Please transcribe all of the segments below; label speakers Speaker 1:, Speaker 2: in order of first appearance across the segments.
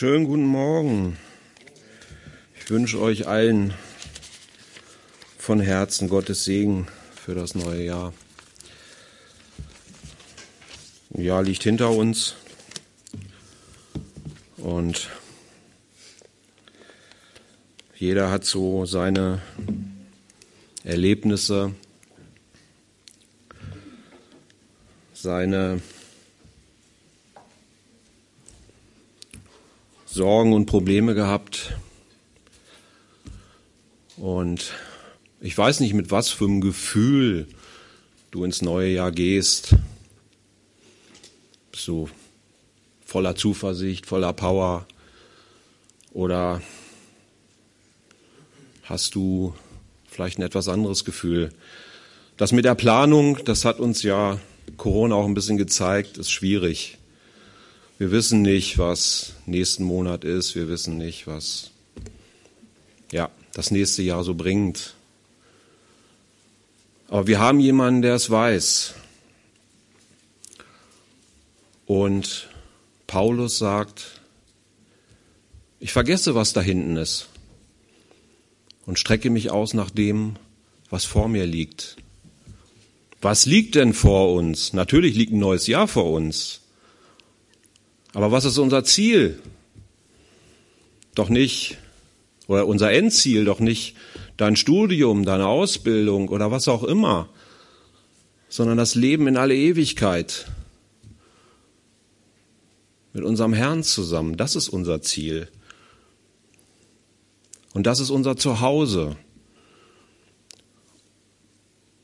Speaker 1: Schönen guten Morgen. Ich wünsche euch allen von Herzen Gottes Segen für das neue Jahr. Ein Jahr liegt hinter uns und jeder hat so seine Erlebnisse, seine Sorgen und Probleme gehabt. Und ich weiß nicht, mit was für einem Gefühl du ins neue Jahr gehst. Bist du voller Zuversicht, voller Power? Oder hast du vielleicht ein etwas anderes Gefühl? Das mit der Planung, das hat uns ja Corona auch ein bisschen gezeigt, ist schwierig. Wir wissen nicht, was nächsten Monat ist. Wir wissen nicht, was ja, das nächste Jahr so bringt. Aber wir haben jemanden, der es weiß. Und Paulus sagt, ich vergesse, was da hinten ist und strecke mich aus nach dem, was vor mir liegt. Was liegt denn vor uns? Natürlich liegt ein neues Jahr vor uns. Aber was ist unser Ziel? Doch nicht, oder unser Endziel, doch nicht dein Studium, deine Ausbildung oder was auch immer, sondern das Leben in alle Ewigkeit mit unserem Herrn zusammen. Das ist unser Ziel. Und das ist unser Zuhause.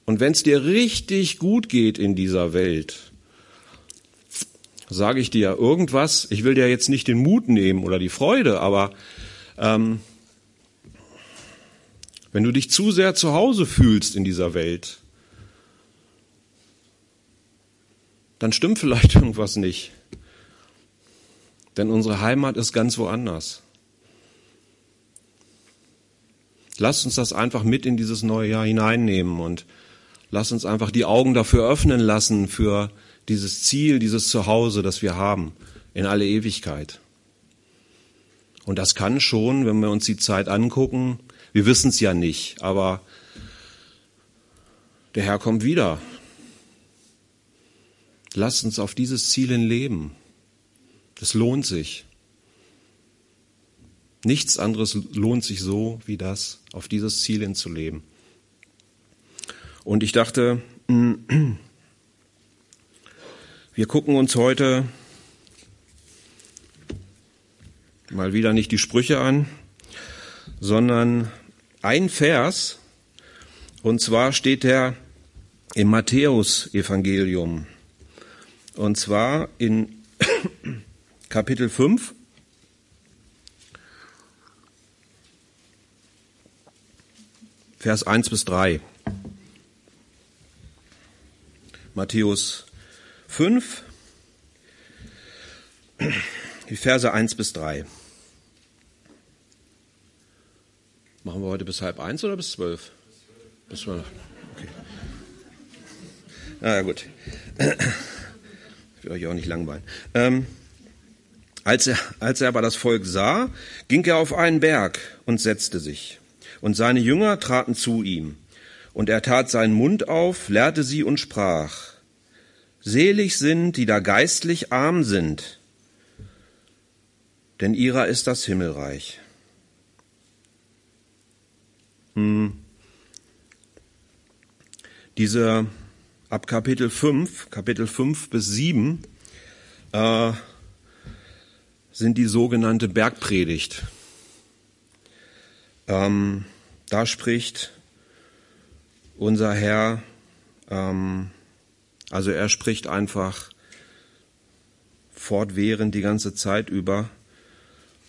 Speaker 1: Und wenn es dir richtig gut geht in dieser Welt, sage ich dir irgendwas, ich will dir jetzt nicht den Mut nehmen oder die Freude, aber ähm, wenn du dich zu sehr zu Hause fühlst in dieser Welt, dann stimmt vielleicht irgendwas nicht. Denn unsere Heimat ist ganz woanders. Lass uns das einfach mit in dieses neue Jahr hineinnehmen und lass uns einfach die Augen dafür öffnen lassen für dieses Ziel, dieses Zuhause, das wir haben, in alle Ewigkeit. Und das kann schon, wenn wir uns die Zeit angucken, wir wissen es ja nicht, aber der Herr kommt wieder. Lasst uns auf dieses Ziel hin leben. Das lohnt sich. Nichts anderes lohnt sich so wie das, auf dieses Ziel hinzuleben. Und ich dachte, Wir gucken uns heute mal wieder nicht die Sprüche an, sondern ein Vers, und zwar steht er im Matthäus-Evangelium, und zwar in Kapitel 5, Vers 1 bis 3. Matthäus 5, die Verse 1 bis 3. Machen wir heute bis halb eins oder bis zwölf? Bis zwölf. Okay. Na ja, gut. Ich will euch auch nicht langweilen. Ähm, als, er, als er aber das Volk sah, ging er auf einen Berg und setzte sich. Und seine Jünger traten zu ihm. Und er tat seinen Mund auf, lehrte sie und sprach, Selig sind, die da geistlich arm sind, denn ihrer ist das Himmelreich. Hm. Diese ab Kapitel 5, Kapitel 5 bis 7, äh, sind die sogenannte Bergpredigt. Ähm, da spricht unser Herr ähm, also er spricht einfach fortwährend die ganze Zeit über.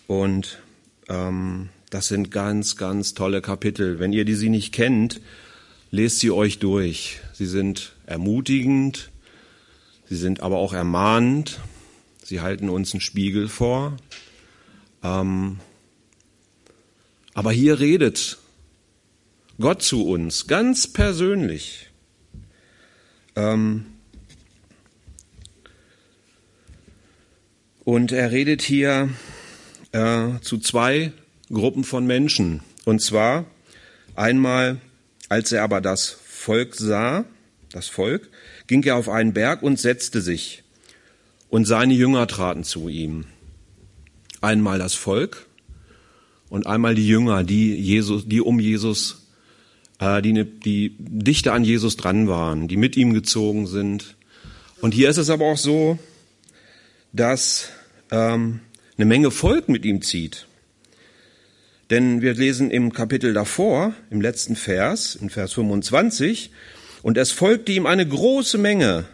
Speaker 1: Und ähm, das sind ganz, ganz tolle Kapitel. Wenn ihr die sie nicht kennt, lest sie euch durch. Sie sind ermutigend, sie sind aber auch ermahnend. Sie halten uns einen Spiegel vor. Ähm, aber hier redet Gott zu uns ganz persönlich. Ähm und er redet hier äh, zu zwei Gruppen von Menschen. Und zwar einmal, als er aber das Volk sah, das Volk, ging er auf einen Berg und setzte sich. Und seine Jünger traten zu ihm. Einmal das Volk und einmal die Jünger, die, Jesus, die um Jesus, die, die dichter an Jesus dran waren, die mit ihm gezogen sind. Und hier ist es aber auch so, dass ähm, eine Menge Volk mit ihm zieht. Denn wir lesen im Kapitel davor, im letzten Vers, in Vers 25, und es folgte ihm eine große Menge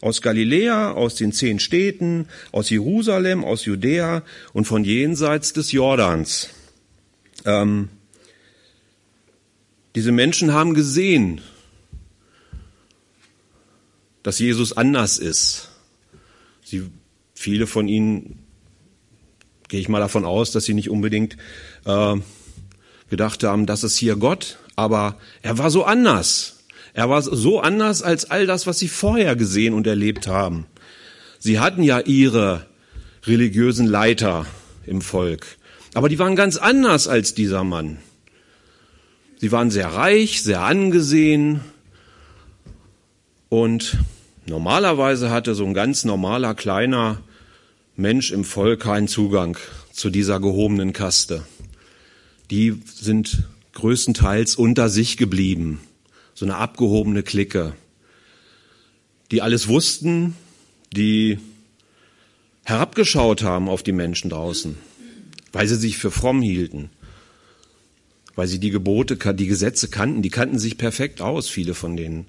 Speaker 1: aus Galiläa, aus den zehn Städten, aus Jerusalem, aus Judäa und von jenseits des Jordans. Ähm, diese Menschen haben gesehen, dass Jesus anders ist. Sie, viele von ihnen gehe ich mal davon aus, dass sie nicht unbedingt äh, gedacht haben, das ist hier Gott, aber er war so anders. Er war so anders als all das, was sie vorher gesehen und erlebt haben. Sie hatten ja ihre religiösen Leiter im Volk, aber die waren ganz anders als dieser Mann. Sie waren sehr reich, sehr angesehen. Und normalerweise hatte so ein ganz normaler kleiner Mensch im Volk keinen Zugang zu dieser gehobenen Kaste. Die sind größtenteils unter sich geblieben, so eine abgehobene Clique, die alles wussten, die herabgeschaut haben auf die Menschen draußen, weil sie sich für fromm hielten, weil sie die Gebote, die Gesetze kannten, die kannten sich perfekt aus, viele von denen.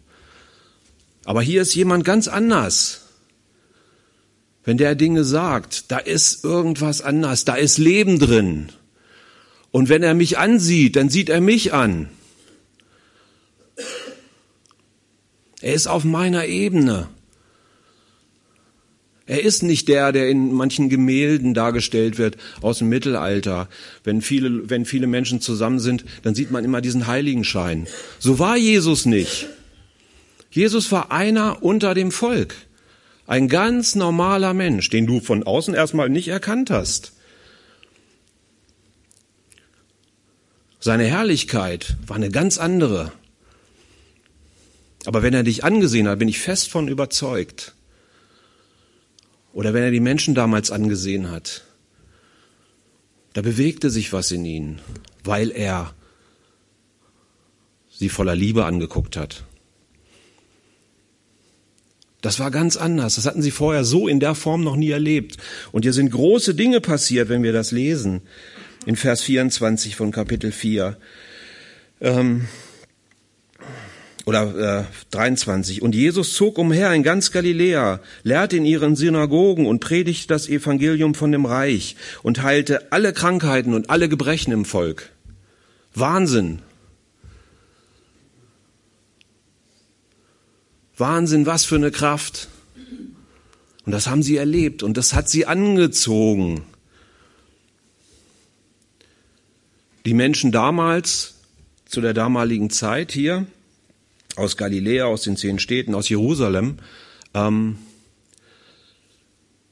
Speaker 1: Aber hier ist jemand ganz anders. Wenn der Dinge sagt, da ist irgendwas anders, da ist Leben drin. Und wenn er mich ansieht, dann sieht er mich an. Er ist auf meiner Ebene. Er ist nicht der, der in manchen Gemälden dargestellt wird aus dem Mittelalter. Wenn viele, wenn viele Menschen zusammen sind, dann sieht man immer diesen Heiligenschein. So war Jesus nicht. Jesus war einer unter dem Volk. Ein ganz normaler Mensch, den du von außen erstmal nicht erkannt hast. Seine Herrlichkeit war eine ganz andere. Aber wenn er dich angesehen hat, bin ich fest von überzeugt. Oder wenn er die Menschen damals angesehen hat, da bewegte sich was in ihnen, weil er sie voller Liebe angeguckt hat. Das war ganz anders. Das hatten sie vorher so in der Form noch nie erlebt. Und hier sind große Dinge passiert, wenn wir das lesen. In Vers 24 von Kapitel 4. Ähm, oder äh, 23. Und Jesus zog umher in ganz Galiläa, lehrte in ihren Synagogen und predigte das Evangelium von dem Reich und heilte alle Krankheiten und alle Gebrechen im Volk. Wahnsinn. Wahnsinn, was für eine Kraft. Und das haben sie erlebt und das hat sie angezogen. Die Menschen damals, zu der damaligen Zeit hier, aus Galiläa, aus den zehn Städten, aus Jerusalem, ähm,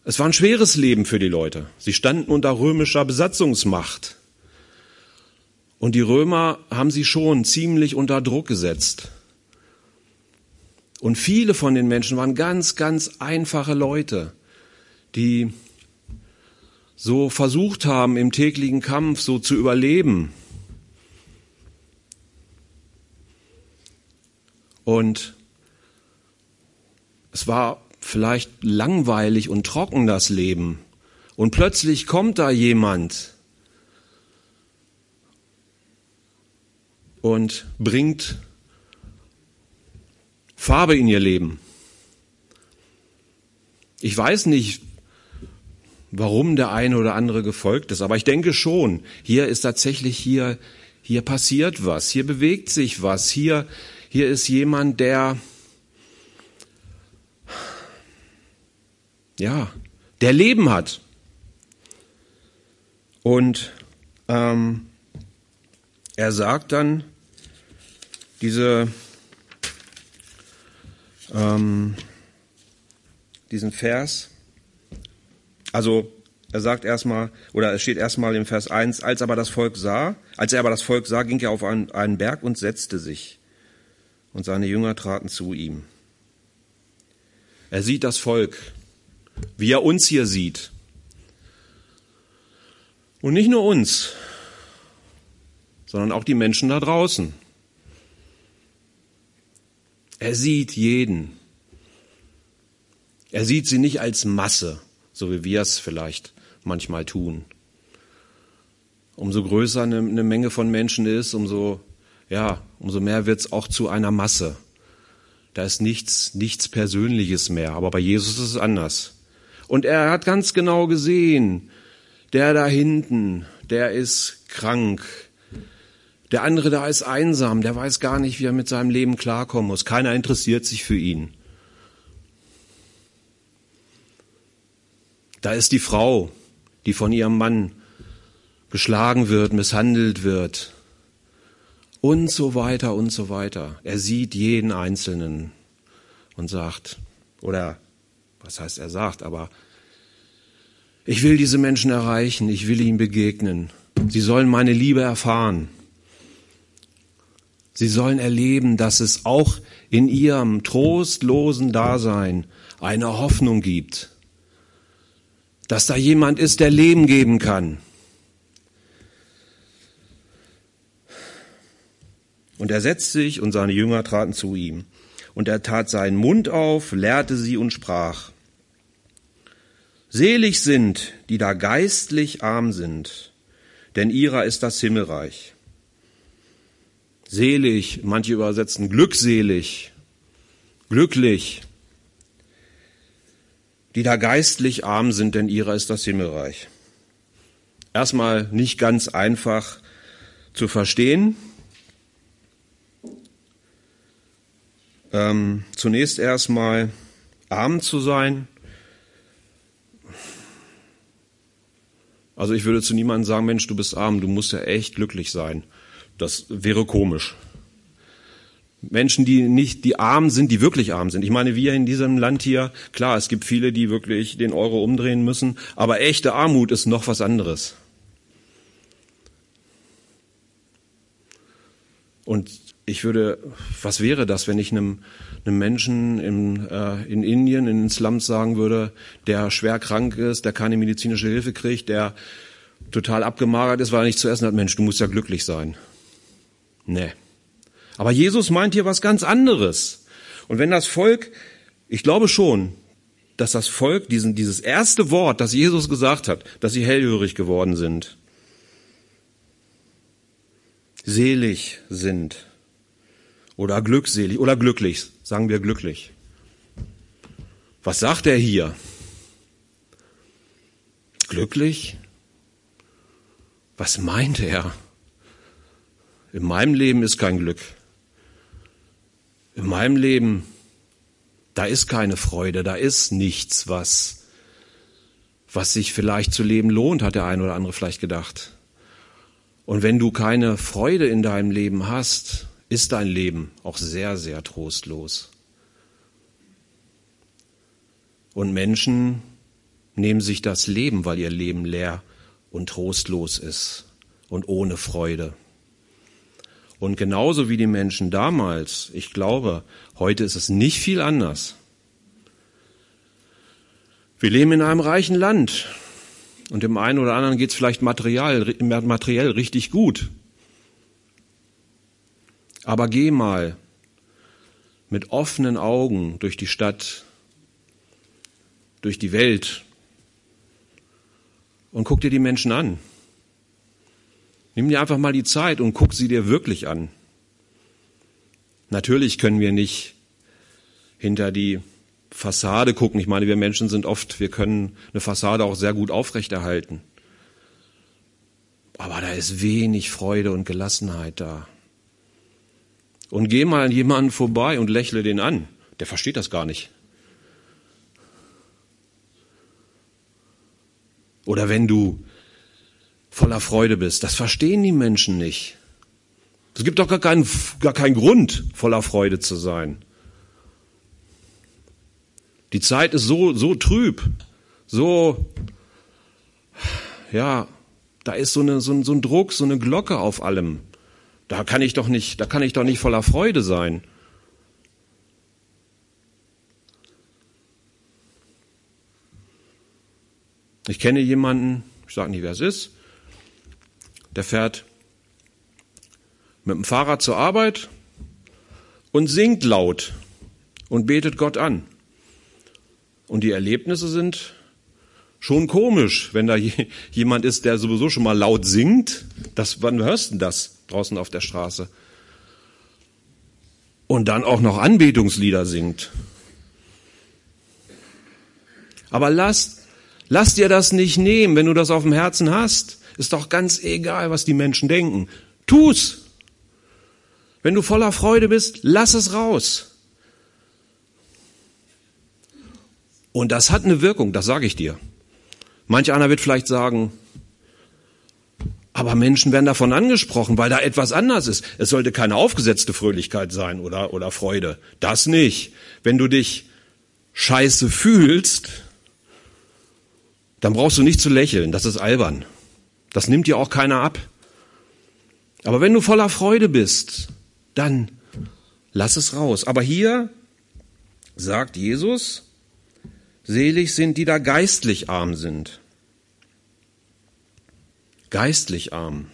Speaker 1: es war ein schweres Leben für die Leute. Sie standen unter römischer Besatzungsmacht. Und die Römer haben sie schon ziemlich unter Druck gesetzt. Und viele von den Menschen waren ganz, ganz einfache Leute, die so versucht haben, im täglichen Kampf so zu überleben. Und es war vielleicht langweilig und trocken das Leben. Und plötzlich kommt da jemand und bringt Farbe in ihr Leben. Ich weiß nicht, warum der eine oder andere gefolgt ist, aber ich denke schon, hier ist tatsächlich hier, hier passiert was, hier bewegt sich was, hier, hier ist jemand, der, ja, der Leben hat. Und ähm, er sagt dann, diese ähm, diesen Vers. Also Er sagt erstmal, oder es steht erstmal im Vers 1, als aber das Volk sah, als er aber das Volk sah, ging er auf einen, einen Berg und setzte sich. Und seine Jünger traten zu ihm. Er sieht das Volk, wie er uns hier sieht. Und nicht nur uns, sondern auch die Menschen da draußen. Er sieht jeden. Er sieht sie nicht als Masse, so wie wir es vielleicht manchmal tun. Umso größer eine, eine Menge von Menschen ist, umso, ja, umso mehr wird es auch zu einer Masse. Da ist nichts, nichts Persönliches mehr. Aber bei Jesus ist es anders. Und er hat ganz genau gesehen, der da hinten, der ist krank. Der andere da ist einsam, der weiß gar nicht, wie er mit seinem Leben klarkommen muss. Keiner interessiert sich für ihn. Da ist die Frau, die von ihrem Mann geschlagen wird, misshandelt wird und so weiter und so weiter. Er sieht jeden Einzelnen und sagt, oder was heißt er sagt, aber ich will diese Menschen erreichen, ich will ihnen begegnen. Sie sollen meine Liebe erfahren. Sie sollen erleben, dass es auch in ihrem trostlosen Dasein eine Hoffnung gibt dass da jemand ist, der Leben geben kann. Und er setzte sich und seine Jünger traten zu ihm. Und er tat seinen Mund auf, lehrte sie und sprach. Selig sind, die da geistlich arm sind, denn ihrer ist das Himmelreich. Selig, manche übersetzen glückselig, glücklich die da geistlich arm sind, denn ihrer ist das Himmelreich. Erstmal nicht ganz einfach zu verstehen. Ähm, zunächst erstmal arm zu sein. Also ich würde zu niemandem sagen, Mensch, du bist arm, du musst ja echt glücklich sein. Das wäre komisch. Menschen, die nicht, die arm sind, die wirklich arm sind. Ich meine, wir in diesem Land hier, klar, es gibt viele, die wirklich den Euro umdrehen müssen, aber echte Armut ist noch was anderes. Und ich würde, was wäre das, wenn ich einem, einem Menschen in, äh, in Indien, in den Slums sagen würde, der schwer krank ist, der keine medizinische Hilfe kriegt, der total abgemagert ist, weil er nichts zu essen hat, Mensch, du musst ja glücklich sein. Nee. Aber Jesus meint hier was ganz anderes. Und wenn das Volk, ich glaube schon, dass das Volk diesen, dieses erste Wort, das Jesus gesagt hat, dass sie hellhörig geworden sind, selig sind oder glückselig oder glücklich, sagen wir glücklich. Was sagt er hier? Glücklich? Was meint er? In meinem Leben ist kein Glück. In meinem Leben, da ist keine Freude, da ist nichts, was, was sich vielleicht zu leben lohnt, hat der ein oder andere vielleicht gedacht. Und wenn du keine Freude in deinem Leben hast, ist dein Leben auch sehr, sehr trostlos. Und Menschen nehmen sich das Leben, weil ihr Leben leer und trostlos ist und ohne Freude. Und genauso wie die Menschen damals, ich glaube, heute ist es nicht viel anders. Wir leben in einem reichen Land und dem einen oder anderen geht es vielleicht materiell, materiell richtig gut. Aber geh mal mit offenen Augen durch die Stadt, durch die Welt und guck dir die Menschen an. Nimm dir einfach mal die Zeit und guck sie dir wirklich an. Natürlich können wir nicht hinter die Fassade gucken. Ich meine, wir Menschen sind oft, wir können eine Fassade auch sehr gut aufrechterhalten. Aber da ist wenig Freude und Gelassenheit da. Und geh mal an jemanden vorbei und lächle den an. Der versteht das gar nicht. Oder wenn du voller Freude bist. Das verstehen die Menschen nicht. Es gibt doch gar keinen, gar keinen Grund, voller Freude zu sein. Die Zeit ist so, so trüb, so, ja, da ist so, eine, so, ein, so ein Druck, so eine Glocke auf allem. Da kann ich doch nicht, da kann ich doch nicht voller Freude sein. Ich kenne jemanden, ich sage nicht, wer es ist, der fährt mit dem Fahrrad zur Arbeit und singt laut und betet Gott an. Und die Erlebnisse sind schon komisch, wenn da jemand ist, der sowieso schon mal laut singt. Das, wann hörst du denn das draußen auf der Straße? Und dann auch noch Anbetungslieder singt. Aber lass, lass dir das nicht nehmen, wenn du das auf dem Herzen hast. Ist doch ganz egal, was die Menschen denken. Tu's! Wenn du voller Freude bist, lass es raus. Und das hat eine Wirkung, das sage ich dir. Manch einer wird vielleicht sagen, aber Menschen werden davon angesprochen, weil da etwas anders ist. Es sollte keine aufgesetzte Fröhlichkeit sein oder, oder Freude. Das nicht. Wenn du dich scheiße fühlst, dann brauchst du nicht zu lächeln. Das ist albern. Das nimmt dir auch keiner ab. Aber wenn du voller Freude bist, dann lass es raus. Aber hier sagt Jesus, selig sind, die da geistlich arm sind geistlich arm.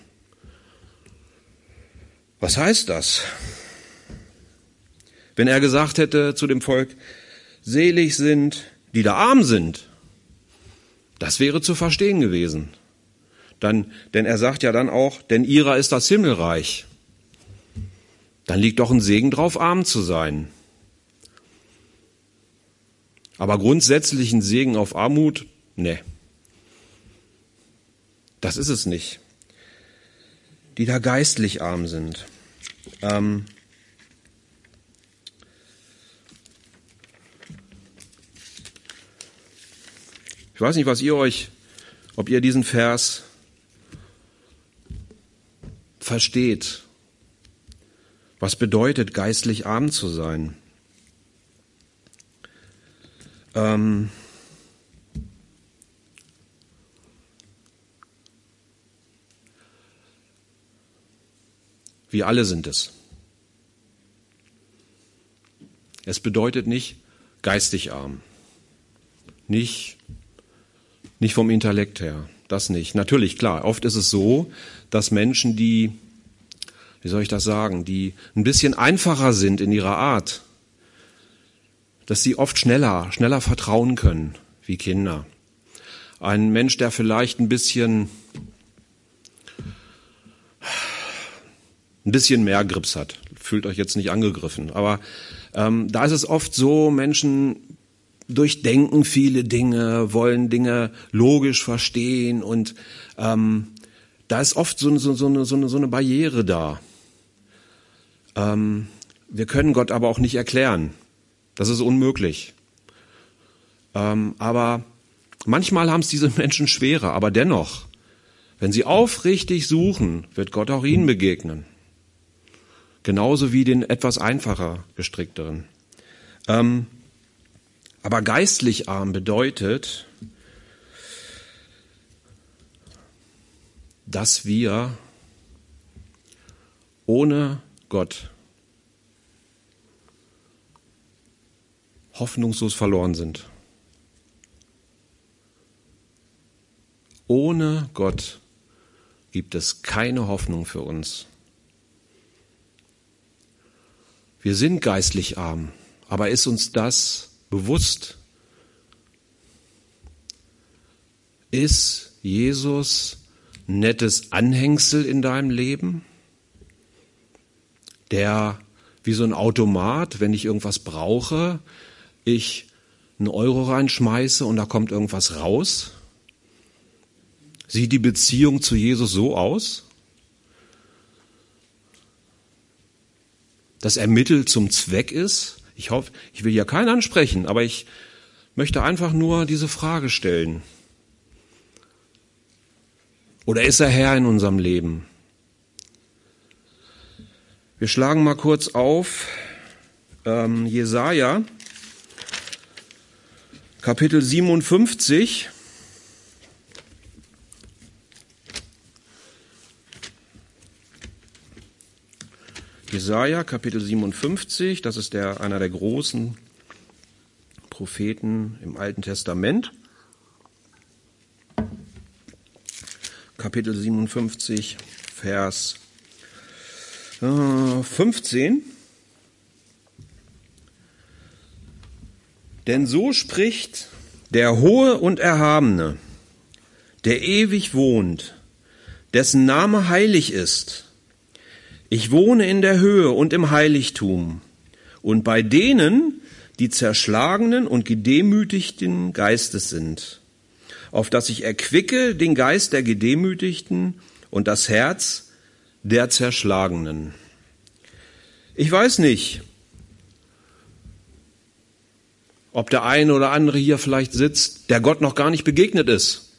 Speaker 1: Was heißt das? Wenn er gesagt hätte zu dem Volk, selig sind, die da arm sind, das wäre zu verstehen gewesen. Dann, denn er sagt ja dann auch, denn ihrer ist das Himmelreich. Dann liegt doch ein Segen drauf, arm zu sein. Aber grundsätzlich ein Segen auf Armut, ne. Das ist es nicht. Die da geistlich arm sind. Ähm ich weiß nicht, was ihr euch, ob ihr diesen Vers versteht. Was bedeutet, geistlich arm zu sein? Ähm Wir alle sind es. Es bedeutet nicht geistig arm. Nicht, nicht vom Intellekt her. Das nicht. Natürlich, klar. Oft ist es so, dass Menschen, die, wie soll ich das sagen, die ein bisschen einfacher sind in ihrer Art, dass sie oft schneller, schneller vertrauen können wie Kinder. Ein Mensch, der vielleicht ein bisschen ein bisschen mehr Grips hat. Fühlt euch jetzt nicht angegriffen. Aber ähm, da ist es oft so, Menschen durchdenken viele Dinge, wollen Dinge logisch verstehen und ähm, da ist oft so, so, so, eine, so, eine, so eine Barriere da. Ähm, wir können Gott aber auch nicht erklären. Das ist unmöglich. Ähm, aber manchmal haben es diese Menschen schwerer, aber dennoch, wenn sie aufrichtig suchen, wird Gott auch ihnen begegnen genauso wie den etwas einfacher gestrickteren. Ähm, aber geistlich arm bedeutet, dass wir ohne Gott hoffnungslos verloren sind. Ohne Gott gibt es keine Hoffnung für uns. Wir sind geistlich arm, aber ist uns das bewusst? Ist Jesus nettes Anhängsel in deinem Leben, der wie so ein Automat, wenn ich irgendwas brauche, ich einen Euro reinschmeiße und da kommt irgendwas raus? Sieht die Beziehung zu Jesus so aus? Dass er Mittel zum Zweck ist? Ich hoffe, ich will ja keinen ansprechen, aber ich möchte einfach nur diese Frage stellen. Oder ist er Herr in unserem Leben? Wir schlagen mal kurz auf ähm, Jesaja, Kapitel 57. Jesaja, Kapitel 57, das ist der, einer der großen Propheten im Alten Testament. Kapitel 57, Vers 15. Äh, Denn so spricht der Hohe und Erhabene, der ewig wohnt, dessen Name heilig ist. Ich wohne in der Höhe und im Heiligtum, und bei denen, die zerschlagenen und gedemütigten Geistes sind, auf dass ich erquicke den Geist der Gedemütigten und das Herz der Zerschlagenen. Ich weiß nicht, ob der eine oder andere hier vielleicht sitzt, der Gott noch gar nicht begegnet ist,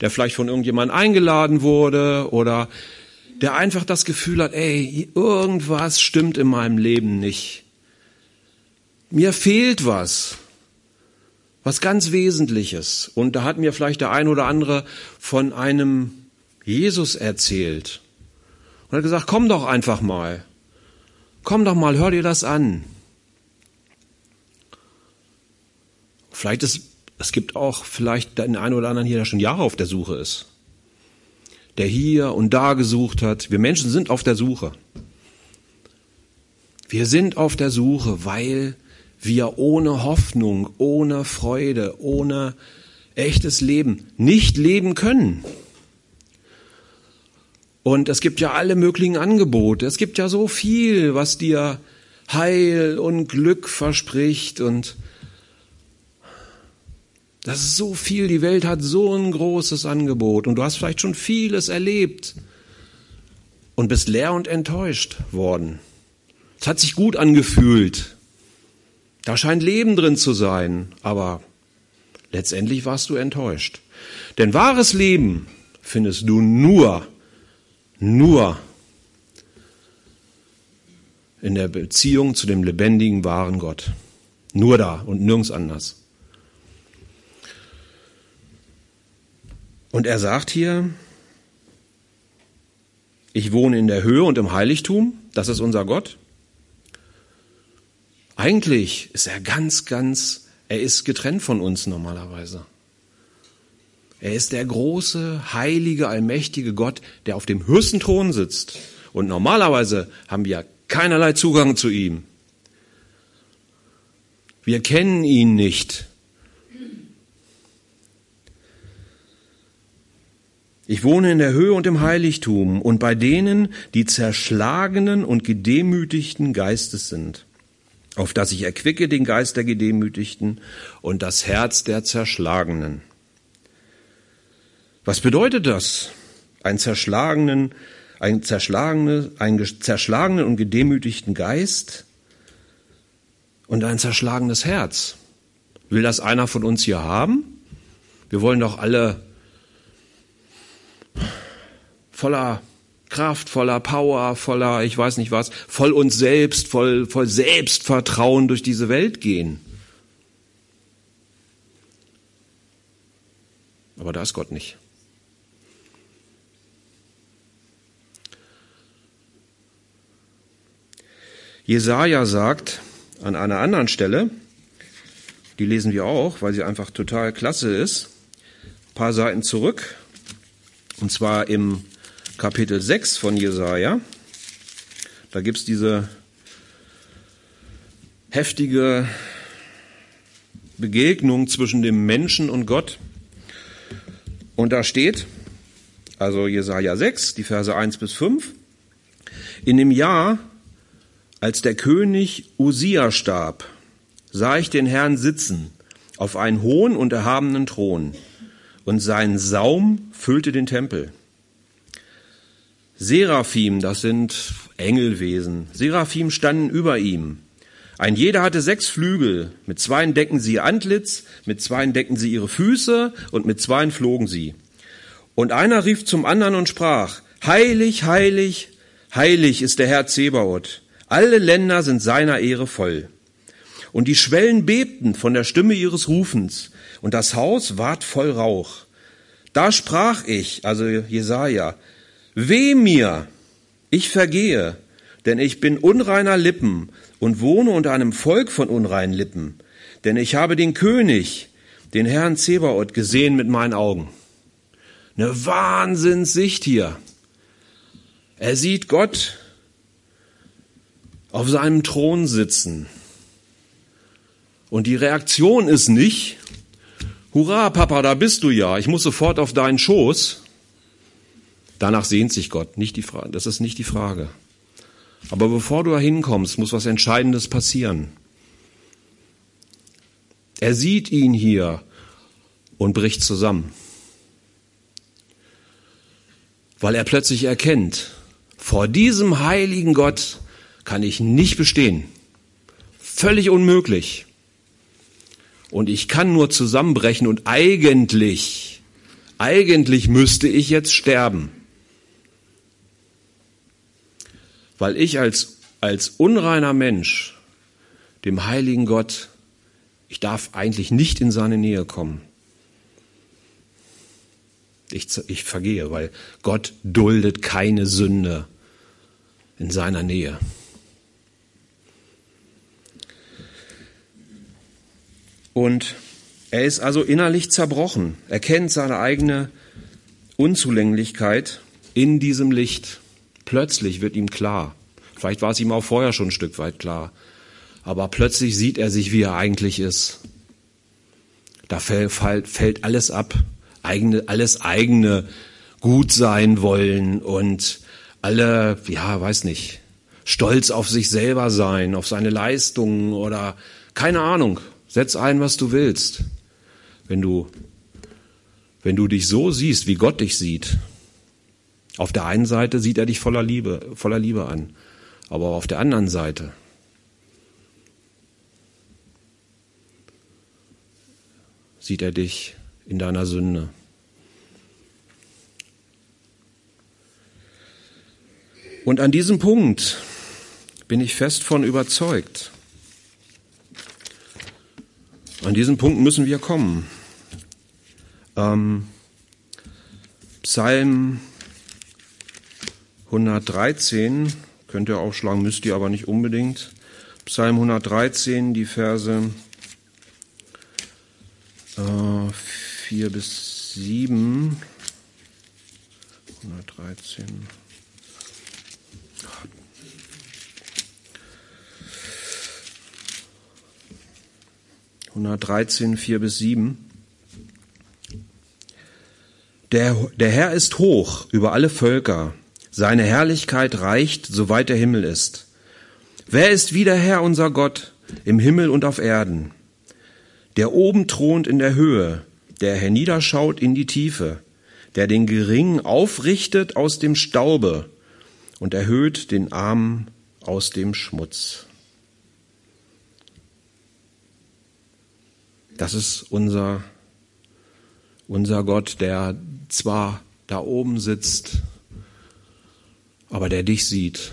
Speaker 1: der vielleicht von irgendjemandem eingeladen wurde oder der einfach das Gefühl hat, ey, irgendwas stimmt in meinem Leben nicht. Mir fehlt was. Was ganz Wesentliches. Und da hat mir vielleicht der ein oder andere von einem Jesus erzählt. Und hat gesagt, komm doch einfach mal. Komm doch mal, hör dir das an. Vielleicht ist, es gibt auch vielleicht den einen oder anderen hier, der schon Jahre auf der Suche ist. Der hier und da gesucht hat. Wir Menschen sind auf der Suche. Wir sind auf der Suche, weil wir ohne Hoffnung, ohne Freude, ohne echtes Leben nicht leben können. Und es gibt ja alle möglichen Angebote. Es gibt ja so viel, was dir Heil und Glück verspricht und das ist so viel. Die Welt hat so ein großes Angebot und du hast vielleicht schon vieles erlebt und bist leer und enttäuscht worden. Es hat sich gut angefühlt. Da scheint Leben drin zu sein, aber letztendlich warst du enttäuscht. Denn wahres Leben findest du nur, nur in der Beziehung zu dem lebendigen, wahren Gott. Nur da und nirgends anders. Und er sagt hier, ich wohne in der Höhe und im Heiligtum, das ist unser Gott. Eigentlich ist er ganz, ganz, er ist getrennt von uns normalerweise. Er ist der große, heilige, allmächtige Gott, der auf dem höchsten Thron sitzt. Und normalerweise haben wir keinerlei Zugang zu ihm. Wir kennen ihn nicht. Ich wohne in der Höhe und im Heiligtum und bei denen, die zerschlagenen und gedemütigten Geistes sind auf dass ich erquicke den Geist der Gedemütigten und das Herz der Zerschlagenen. Was bedeutet das? Ein zerschlagenen, ein zerschlagene, ein zerschlagenen und gedemütigten Geist und ein zerschlagenes Herz. Will das einer von uns hier haben? Wir wollen doch alle voller Kraft, voller Power, voller, ich weiß nicht was, voll uns selbst, voll, voll Selbstvertrauen durch diese Welt gehen. Aber da ist Gott nicht. Jesaja sagt an einer anderen Stelle, die lesen wir auch, weil sie einfach total klasse ist, ein paar Seiten zurück, und zwar im Kapitel 6 von Jesaja. Da gibt es diese heftige Begegnung zwischen dem Menschen und Gott. Und da steht, also Jesaja 6, die Verse 1 bis 5, in dem Jahr, als der König Usia starb, sah ich den Herrn sitzen auf einen hohen und erhabenen Thron, und sein Saum füllte den Tempel. Seraphim, das sind Engelwesen. Seraphim standen über ihm. Ein jeder hatte sechs Flügel. Mit zweien decken sie ihr Antlitz, mit zweien decken sie ihre Füße und mit zweien flogen sie. Und einer rief zum anderen und sprach, Heilig, heilig, heilig ist der Herr Zebaoth. Alle Länder sind seiner Ehre voll. Und die Schwellen bebten von der Stimme ihres Rufens, und das Haus ward voll Rauch. Da sprach ich, also Jesaja, Weh mir, ich vergehe, denn ich bin unreiner Lippen und wohne unter einem Volk von unreinen Lippen, denn ich habe den König, den Herrn Zebaoth, gesehen mit meinen Augen. Eine Wahnsinnssicht hier. Er sieht Gott auf seinem Thron sitzen. Und die Reaktion ist nicht, Hurra, Papa, da bist du ja, ich muss sofort auf deinen Schoß. Danach sehnt sich Gott, nicht die Frage, das ist nicht die Frage. Aber bevor du da hinkommst, muss was Entscheidendes passieren. Er sieht ihn hier und bricht zusammen. Weil er plötzlich erkennt, vor diesem heiligen Gott kann ich nicht bestehen. Völlig unmöglich. Und ich kann nur zusammenbrechen und eigentlich, eigentlich müsste ich jetzt sterben. Weil ich als, als unreiner Mensch dem heiligen Gott, ich darf eigentlich nicht in seine Nähe kommen. Ich, ich vergehe, weil Gott duldet keine Sünde in seiner Nähe. Und er ist also innerlich zerbrochen. Er kennt seine eigene Unzulänglichkeit in diesem Licht. Plötzlich wird ihm klar. Vielleicht war es ihm auch vorher schon ein Stück weit klar. Aber plötzlich sieht er sich, wie er eigentlich ist. Da fällt alles ab. Eigene, alles eigene gut sein wollen und alle, ja, weiß nicht, stolz auf sich selber sein, auf seine Leistungen oder keine Ahnung. Setz ein, was du willst. Wenn du, wenn du dich so siehst, wie Gott dich sieht. Auf der einen Seite sieht er dich voller Liebe, voller Liebe an. Aber auf der anderen Seite sieht er dich in deiner Sünde. Und an diesem Punkt bin ich fest von überzeugt, an diesen Punkt müssen wir kommen. Ähm, Psalm 113, könnt ihr aufschlagen, müsst ihr aber nicht unbedingt. Psalm 113, die Verse äh, 4 bis 7. 113. 113, 4 bis 7. Der, der Herr ist hoch über alle Völker. Seine Herrlichkeit reicht, soweit der Himmel ist. Wer ist wie der Herr unser Gott im Himmel und auf Erden? Der oben thront in der Höhe, der herniederschaut in die Tiefe, der den Geringen aufrichtet aus dem Staube und erhöht den Armen aus dem Schmutz. Das ist unser, unser Gott, der zwar da oben sitzt, aber der dich sieht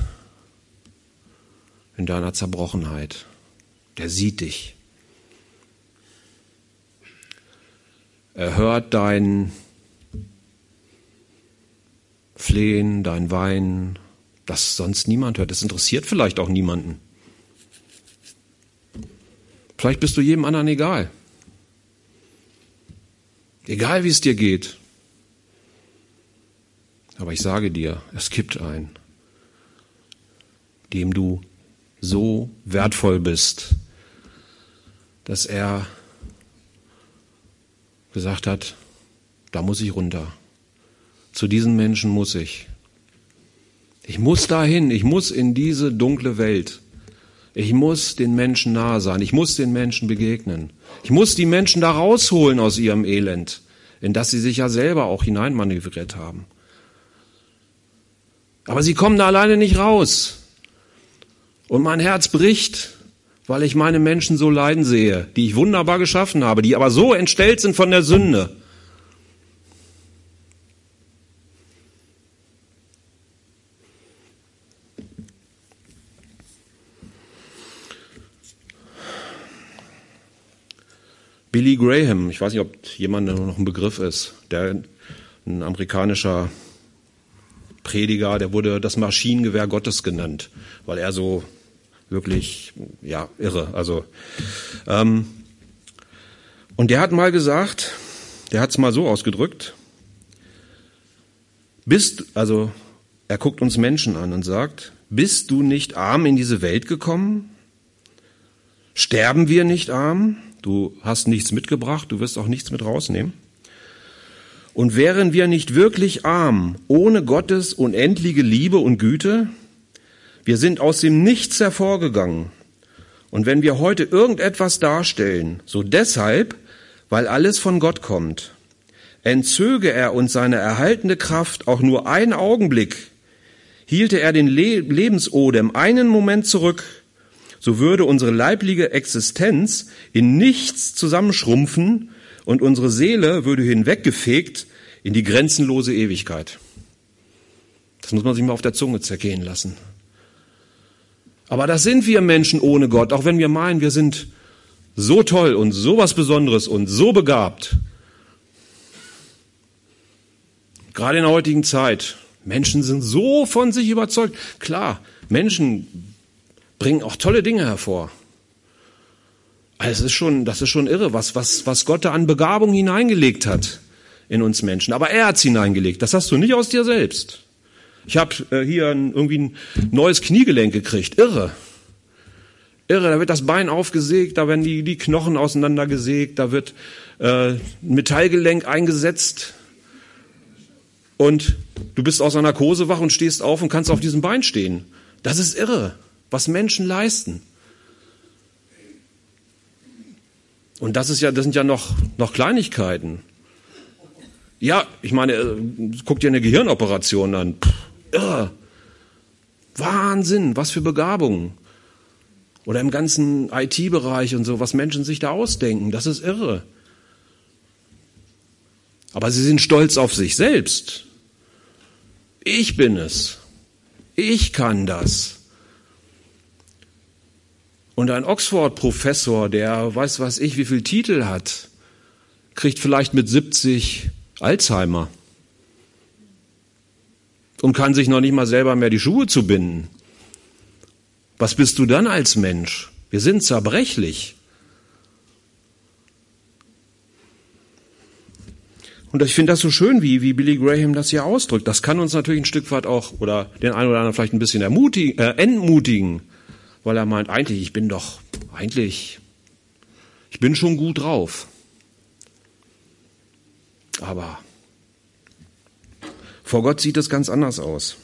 Speaker 1: in deiner Zerbrochenheit. Der sieht dich. Er hört dein Flehen, dein Weinen, das sonst niemand hört. Das interessiert vielleicht auch niemanden. Vielleicht bist du jedem anderen egal. Egal wie es dir geht. Aber ich sage dir, es gibt einen, dem du so wertvoll bist, dass er gesagt hat, da muss ich runter. Zu diesen Menschen muss ich. Ich muss dahin, ich muss in diese dunkle Welt. Ich muss den Menschen nahe sein, ich muss den Menschen begegnen. Ich muss die Menschen da rausholen aus ihrem Elend, in das sie sich ja selber auch hineinmanövriert haben. Aber sie kommen da alleine nicht raus. Und mein Herz bricht, weil ich meine Menschen so leiden sehe, die ich wunderbar geschaffen habe, die aber so entstellt sind von der Sünde. Billy Graham, ich weiß nicht, ob jemand noch ein Begriff ist, der ein amerikanischer Prediger, der wurde das Maschinengewehr Gottes genannt, weil er so wirklich, ja, irre. Also, ähm, und der hat mal gesagt, der hat es mal so ausgedrückt, bist, also er guckt uns Menschen an und sagt, bist du nicht arm in diese Welt gekommen? Sterben wir nicht arm? Du hast nichts mitgebracht, du wirst auch nichts mit rausnehmen. Und wären wir nicht wirklich arm, ohne Gottes unendliche Liebe und Güte? Wir sind aus dem Nichts hervorgegangen. Und wenn wir heute irgendetwas darstellen, so deshalb, weil alles von Gott kommt. Entzöge er uns seine erhaltene Kraft auch nur einen Augenblick, hielte er den Le Lebensodem einen Moment zurück, so würde unsere leibliche Existenz in nichts zusammenschrumpfen und unsere Seele würde hinweggefegt in die grenzenlose Ewigkeit. Das muss man sich mal auf der Zunge zergehen lassen. Aber das sind wir Menschen ohne Gott, auch wenn wir meinen, wir sind so toll und so was Besonderes und so begabt. Gerade in der heutigen Zeit. Menschen sind so von sich überzeugt. Klar, Menschen bringen auch tolle Dinge hervor. Also ist schon, das ist schon irre, was, was, was Gott da an Begabung hineingelegt hat in uns Menschen. Aber er hat's hineingelegt. Das hast du nicht aus dir selbst. Ich habe äh, hier ein, irgendwie ein neues Kniegelenk gekriegt. Irre. Irre, da wird das Bein aufgesägt, da werden die, die Knochen auseinandergesägt, da wird äh, ein Metallgelenk eingesetzt und du bist aus einer Narkose wach und stehst auf und kannst auf diesem Bein stehen. Das ist irre, was Menschen leisten. Und das ist ja, das sind ja noch, noch Kleinigkeiten. Ja, ich meine, äh, guck dir eine Gehirnoperation an. Pff, irre. Wahnsinn, was für Begabungen. Oder im ganzen IT-Bereich und so, was Menschen sich da ausdenken, das ist irre. Aber sie sind stolz auf sich selbst. Ich bin es. Ich kann das. Und ein Oxford-Professor, der weiß was ich, wie viel Titel hat, kriegt vielleicht mit 70 Alzheimer und kann sich noch nicht mal selber mehr die Schuhe zu binden. Was bist du dann als Mensch? Wir sind zerbrechlich. Und ich finde das so schön, wie, wie Billy Graham das hier ausdrückt. Das kann uns natürlich ein Stück weit auch, oder den einen oder anderen vielleicht ein bisschen ermutigen, äh, entmutigen, weil er meint, eigentlich, ich bin doch, eigentlich, ich bin schon gut drauf. Aber vor Gott sieht es ganz anders aus.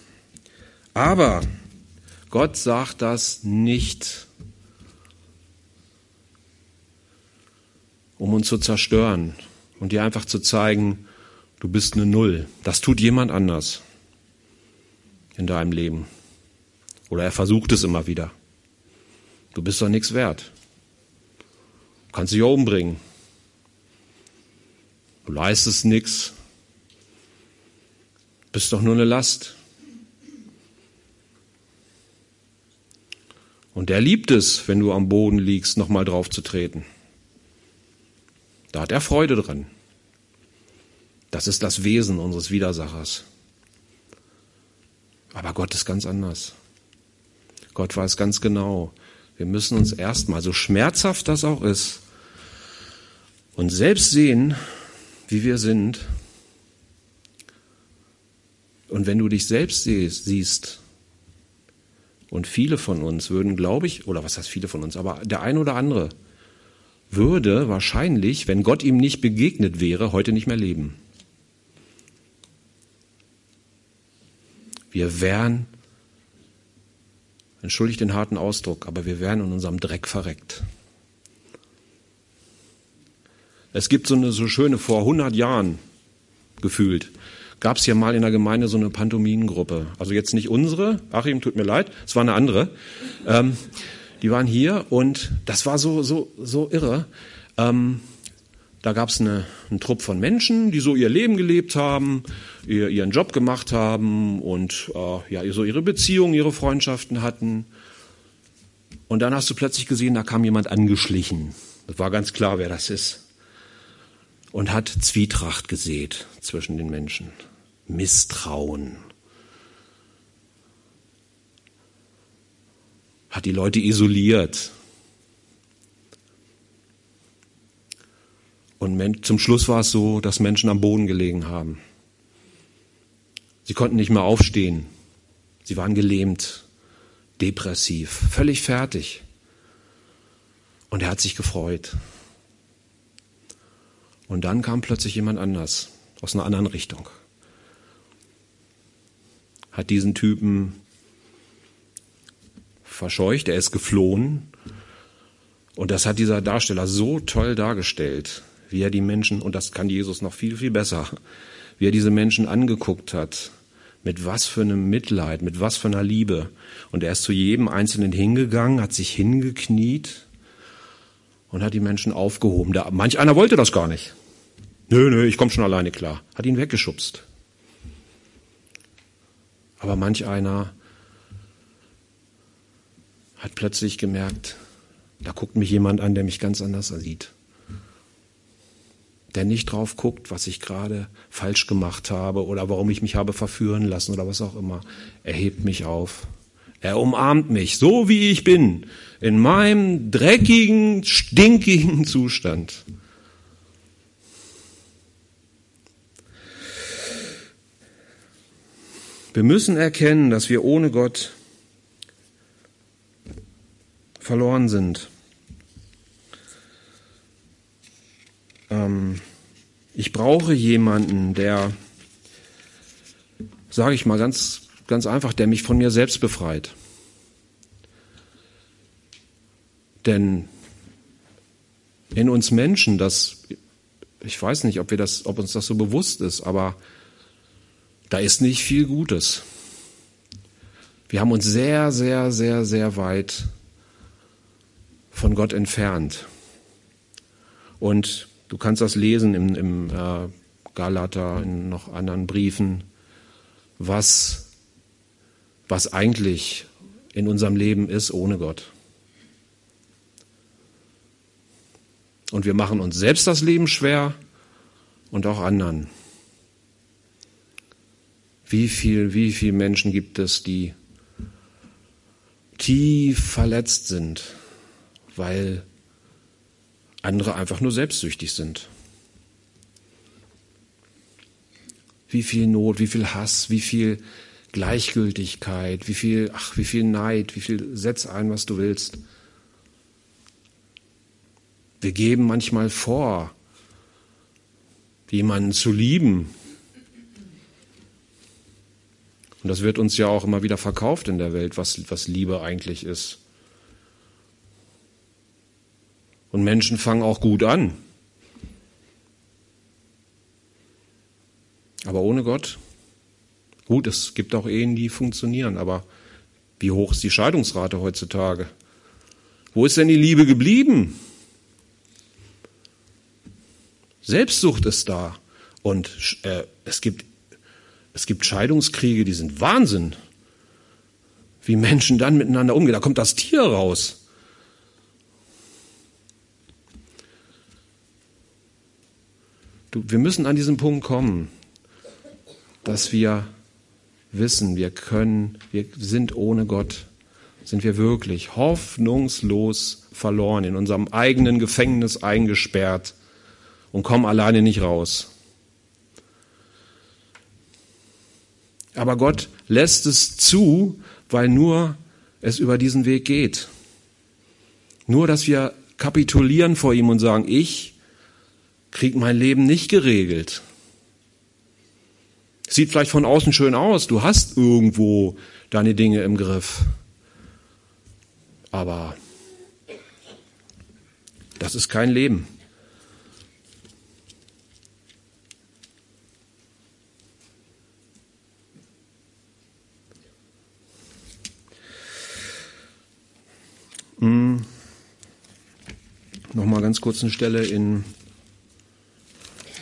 Speaker 1: Aber Gott sagt das nicht, um uns zu zerstören und dir einfach zu zeigen, du bist eine Null. Das tut jemand anders in deinem Leben. Oder er versucht es immer wieder. Du bist doch nichts wert. Du kannst dich umbringen. Du leistest nichts. Bist doch nur eine Last. Und er liebt es, wenn du am Boden liegst, nochmal drauf zu treten. Da hat er Freude dran. Das ist das Wesen unseres Widersachers. Aber Gott ist ganz anders. Gott weiß ganz genau, wir müssen uns erstmal, so schmerzhaft das auch ist, und selbst sehen, wie wir sind. Und wenn du dich selbst siehst, und viele von uns würden, glaube ich, oder was heißt viele von uns, aber der ein oder andere würde wahrscheinlich, wenn Gott ihm nicht begegnet wäre, heute nicht mehr leben. Wir wären, entschuldigt den harten Ausdruck, aber wir wären in unserem Dreck verreckt. Es gibt so eine so schöne vor 100 Jahren gefühlt gab es hier mal in der Gemeinde so eine Pantomimengruppe. Also jetzt nicht unsere, Achim, tut mir leid, es war eine andere. Ähm, die waren hier und das war so, so, so irre. Ähm, da gab es eine, einen Trupp von Menschen, die so ihr Leben gelebt haben, ihr, ihren Job gemacht haben und äh, ja, so ihre Beziehungen, ihre Freundschaften hatten. Und dann hast du plötzlich gesehen, da kam jemand angeschlichen. Das war ganz klar, wer das ist. Und hat Zwietracht gesät zwischen den Menschen. Misstrauen. Hat die Leute isoliert, Und zum Schluss war es so, dass Menschen am Boden gelegen haben. Sie konnten nicht mehr aufstehen. Sie waren gelähmt, depressiv, völlig fertig. Und er hat sich gefreut. Und dann kam plötzlich jemand anders, aus einer anderen Richtung. Hat diesen Typen verscheucht, er ist geflohen. Und das hat dieser Darsteller so toll dargestellt, wie er die Menschen, und das kann Jesus noch viel, viel besser, wie er diese Menschen angeguckt hat, mit was für einem Mitleid, mit was für einer Liebe. Und er ist zu jedem Einzelnen hingegangen, hat sich hingekniet und hat die Menschen aufgehoben. Da, manch einer wollte das gar nicht. Nö, nö, ich komme schon alleine klar. Hat ihn weggeschubst. Aber manch einer hat plötzlich gemerkt, da guckt mich jemand an, der mich ganz anders sieht der nicht drauf guckt, was ich gerade falsch gemacht habe oder warum ich mich habe verführen lassen oder was auch immer. Er hebt mich auf. Er umarmt mich, so wie ich bin, in meinem dreckigen, stinkigen Zustand. Wir müssen erkennen, dass wir ohne Gott verloren sind. Ähm, ich brauche jemanden, der, sage ich mal ganz, ganz einfach, der mich von mir selbst befreit. Denn in uns Menschen, das, ich weiß nicht, ob wir das, ob uns das so bewusst ist, aber da ist nicht viel Gutes. Wir haben uns sehr, sehr, sehr, sehr weit von Gott entfernt. Und Du kannst das lesen im, im äh, Galater, in noch anderen Briefen, was, was eigentlich in unserem Leben ist ohne Gott. Und wir machen uns selbst das Leben schwer und auch anderen. Wie viel, wie viele Menschen gibt es, die tief verletzt sind, weil andere einfach nur selbstsüchtig sind. Wie viel Not, wie viel Hass, wie viel Gleichgültigkeit, wie viel, ach, wie viel Neid, wie viel setz ein, was du willst. Wir geben manchmal vor, jemanden zu lieben. Und das wird uns ja auch immer wieder verkauft in der Welt, was, was Liebe eigentlich ist. Und Menschen fangen auch gut an. Aber ohne Gott, gut, es gibt auch Ehen, die funktionieren, aber wie hoch ist die Scheidungsrate heutzutage? Wo ist denn die Liebe geblieben? Selbstsucht ist da. Und äh, es, gibt, es gibt Scheidungskriege, die sind Wahnsinn. Wie Menschen dann miteinander umgehen. Da kommt das Tier raus. Du, wir müssen an diesen Punkt kommen, dass wir wissen, wir können, wir sind ohne Gott, sind wir wirklich hoffnungslos verloren, in unserem eigenen Gefängnis eingesperrt und kommen alleine nicht raus. Aber Gott lässt es zu, weil nur es über diesen Weg geht. Nur, dass wir kapitulieren vor ihm und sagen, ich krieg mein Leben nicht geregelt. Sieht vielleicht von außen schön aus, du hast irgendwo deine Dinge im Griff. Aber das ist kein Leben. Hm. Nochmal ganz kurz eine Stelle in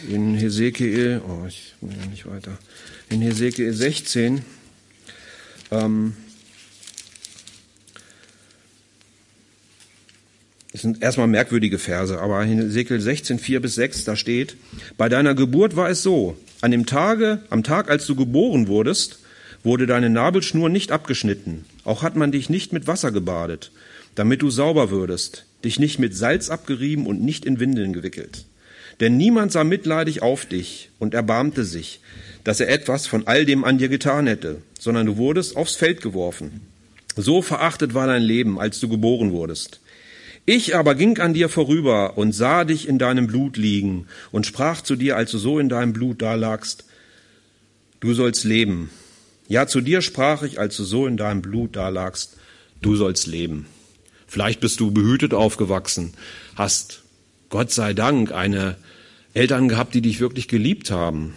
Speaker 1: in Hesekiel, oh, ich will ja nicht weiter, in Hesekiel 16, ähm, das sind erstmal merkwürdige Verse, aber in Hesekiel 16, 4 bis 6, da steht, bei deiner Geburt war es so, an dem Tage, am Tag, als du geboren wurdest, wurde deine Nabelschnur nicht abgeschnitten, auch hat man dich nicht mit Wasser gebadet, damit du sauber würdest, dich nicht mit Salz abgerieben und nicht in Windeln gewickelt. Denn niemand sah mitleidig auf dich und erbarmte sich, dass er etwas von all dem an dir getan hätte, sondern du wurdest aufs Feld geworfen. So verachtet war dein Leben, als du geboren wurdest. Ich aber ging an dir vorüber und sah dich in deinem Blut liegen und sprach zu dir, als du so in deinem Blut dalagst, du sollst leben. Ja, zu dir sprach ich, als du so in deinem Blut dalagst, du sollst leben. Vielleicht bist du behütet aufgewachsen, hast Gott sei Dank eine Eltern gehabt, die dich wirklich geliebt haben.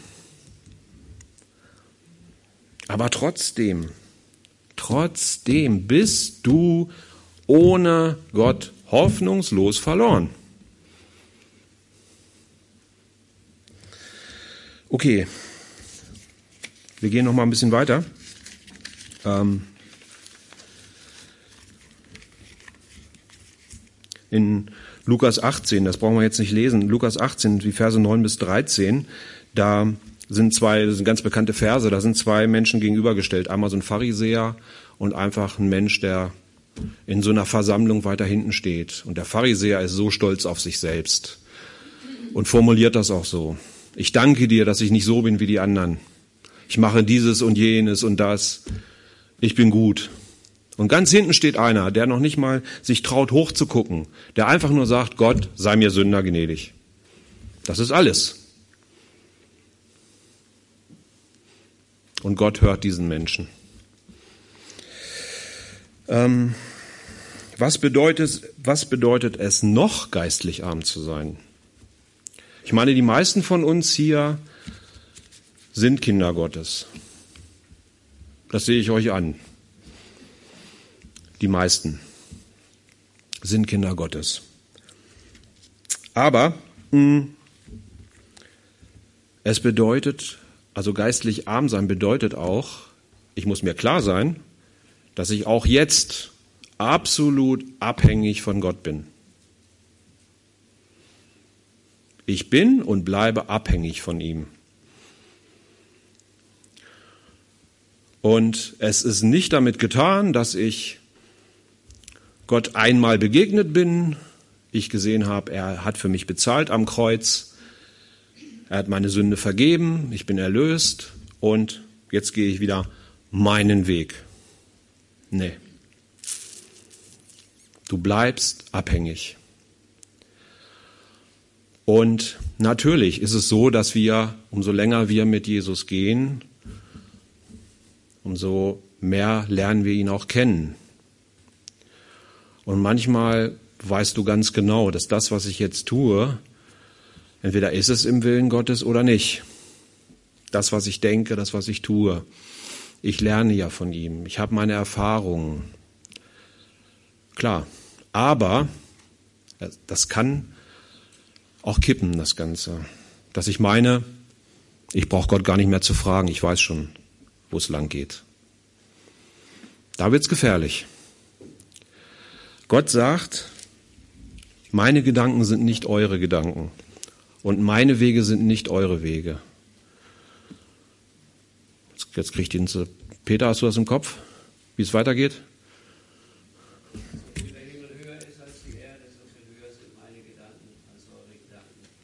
Speaker 1: Aber trotzdem, trotzdem bist du ohne Gott hoffnungslos verloren. Okay, wir gehen noch mal ein bisschen weiter. Ähm in Lukas 18, das brauchen wir jetzt nicht lesen, Lukas 18, die Verse 9 bis 13, da sind zwei, das sind ganz bekannte Verse, da sind zwei Menschen gegenübergestellt. Einmal so ein Pharisäer und einfach ein Mensch, der in so einer Versammlung weiter hinten steht. Und der Pharisäer ist so stolz auf sich selbst und formuliert das auch so. Ich danke dir, dass ich nicht so bin wie die anderen. Ich mache dieses und jenes und das. Ich bin gut. Und ganz hinten steht einer, der noch nicht mal sich traut hochzugucken, der einfach nur sagt, Gott sei mir Sünder gnädig. Das ist alles. Und Gott hört diesen Menschen. Ähm, was, bedeutet, was bedeutet es noch, geistlich arm zu sein? Ich meine, die meisten von uns hier sind Kinder Gottes. Das sehe ich euch an. Die meisten sind Kinder Gottes. Aber mh, hm, es bedeutet, also geistlich arm sein bedeutet auch, ich muss mir klar sein, dass ich auch jetzt absolut abhängig von Gott bin. Ich bin und bleibe abhängig von ihm. Und es ist nicht damit getan, dass ich Gott einmal begegnet bin, ich gesehen habe, er hat für mich bezahlt am Kreuz, er hat meine Sünde vergeben, ich bin erlöst und jetzt gehe ich wieder meinen Weg. Nee. Du bleibst abhängig. Und natürlich ist es so, dass wir, umso länger wir mit Jesus gehen, umso mehr lernen wir ihn auch kennen. Und manchmal weißt du ganz genau, dass das, was ich jetzt tue, entweder ist es im Willen Gottes oder nicht. Das, was ich denke, das, was ich tue. Ich lerne ja von ihm. Ich habe meine Erfahrungen. Klar. Aber das kann auch kippen, das Ganze. Dass ich meine, ich brauche Gott gar nicht mehr zu fragen. Ich weiß schon, wo es lang geht. Da wird's gefährlich. Gott sagt, meine Gedanken sind nicht eure Gedanken und meine Wege sind nicht eure Wege. Jetzt kriegt ihn zu. Peter, hast du das im Kopf, wie es weitergeht?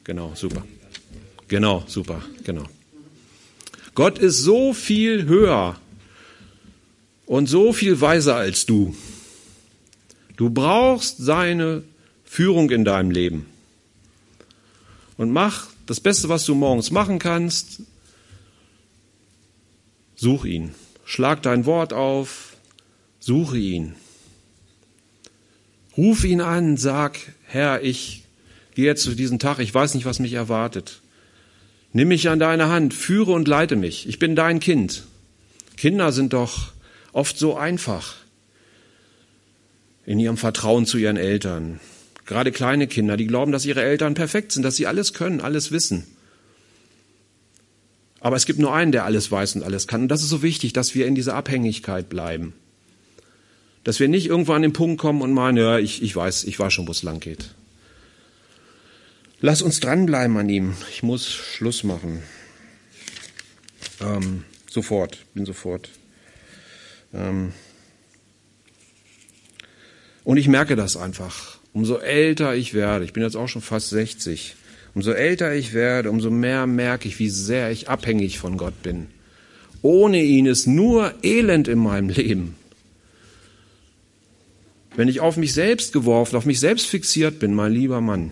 Speaker 1: Genau, super. Genau, super, genau. Gott ist so viel höher und so viel weiser als du. Du brauchst seine Führung in deinem Leben. Und mach das Beste, was du morgens machen kannst. Such ihn. Schlag dein Wort auf. Suche ihn. Ruf ihn an, sag, Herr, ich gehe jetzt zu diesem Tag, ich weiß nicht, was mich erwartet. Nimm mich an deine Hand, führe und leite mich. Ich bin dein Kind. Kinder sind doch oft so einfach in ihrem Vertrauen zu ihren Eltern. Gerade kleine Kinder, die glauben, dass ihre Eltern perfekt sind, dass sie alles können, alles wissen. Aber es gibt nur einen, der alles weiß und alles kann. Und das ist so wichtig, dass wir in dieser Abhängigkeit bleiben. Dass wir nicht irgendwo an den Punkt kommen und meinen, ja, ich, ich weiß, ich weiß schon, wo es lang geht. Lass uns dranbleiben an ihm. Ich muss Schluss machen. Ähm, sofort, bin sofort Ähm und ich merke das einfach. Umso älter ich werde, ich bin jetzt auch schon fast 60, umso älter ich werde, umso mehr merke ich, wie sehr ich abhängig von Gott bin. Ohne ihn ist nur Elend in meinem Leben. Wenn ich auf mich selbst geworfen, auf mich selbst fixiert bin, mein lieber Mann,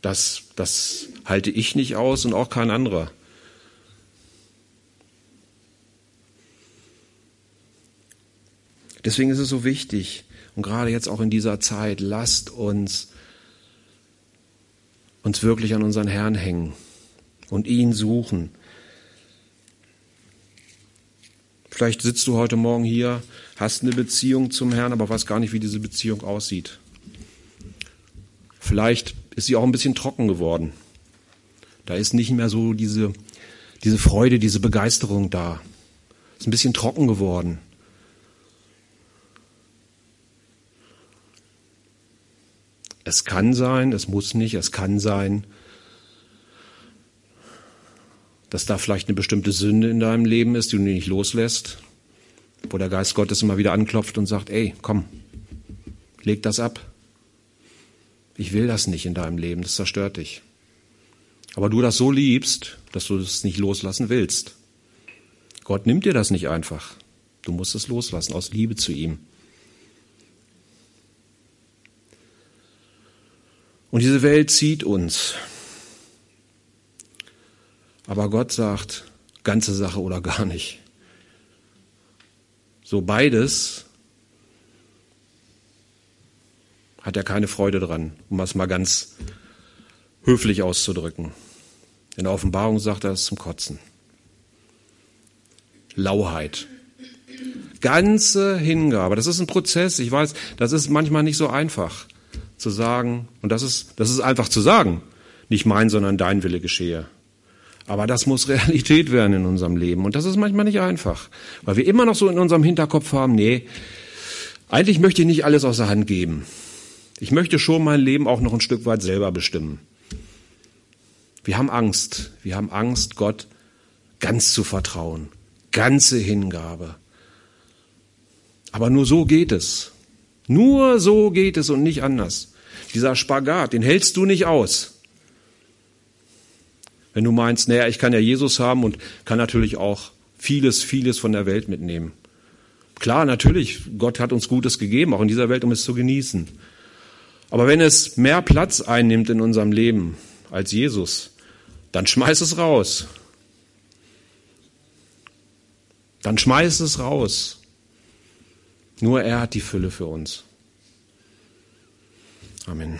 Speaker 1: das, das halte ich nicht aus und auch kein anderer. Deswegen ist es so wichtig, und gerade jetzt auch in dieser Zeit, lasst uns uns wirklich an unseren Herrn hängen und ihn suchen. Vielleicht sitzt du heute Morgen hier, hast eine Beziehung zum Herrn, aber weißt gar nicht, wie diese Beziehung aussieht. Vielleicht ist sie auch ein bisschen trocken geworden. Da ist nicht mehr so diese, diese Freude, diese Begeisterung da. Ist ein bisschen trocken geworden. Es kann sein, es muss nicht, es kann sein, dass da vielleicht eine bestimmte Sünde in deinem Leben ist, die du nicht loslässt, wo der Geist Gottes immer wieder anklopft und sagt, ey, komm, leg das ab. Ich will das nicht in deinem Leben, das zerstört dich. Aber du das so liebst, dass du es nicht loslassen willst. Gott nimmt dir das nicht einfach. Du musst es loslassen aus Liebe zu ihm. Und diese Welt zieht uns. Aber Gott sagt, ganze Sache oder gar nicht. So beides hat er keine Freude dran, um es mal ganz höflich auszudrücken. In der Offenbarung sagt er es zum Kotzen. Lauheit. Ganze Hingabe. Das ist ein Prozess. Ich weiß, das ist manchmal nicht so einfach zu sagen, und das ist, das ist einfach zu sagen, nicht mein, sondern dein Wille geschehe. Aber das muss Realität werden in unserem Leben. Und das ist manchmal nicht einfach, weil wir immer noch so in unserem Hinterkopf haben, nee, eigentlich möchte ich nicht alles aus der Hand geben. Ich möchte schon mein Leben auch noch ein Stück weit selber bestimmen. Wir haben Angst. Wir haben Angst, Gott ganz zu vertrauen. Ganze Hingabe. Aber nur so geht es. Nur so geht es und nicht anders. Dieser Spagat, den hältst du nicht aus. Wenn du meinst, naja, ich kann ja Jesus haben und kann natürlich auch vieles, vieles von der Welt mitnehmen. Klar, natürlich, Gott hat uns Gutes gegeben, auch in dieser Welt, um es zu genießen. Aber wenn es mehr Platz einnimmt in unserem Leben als Jesus, dann schmeiß es raus. Dann schmeiß es raus. Nur er hat die Fülle für uns. Amen.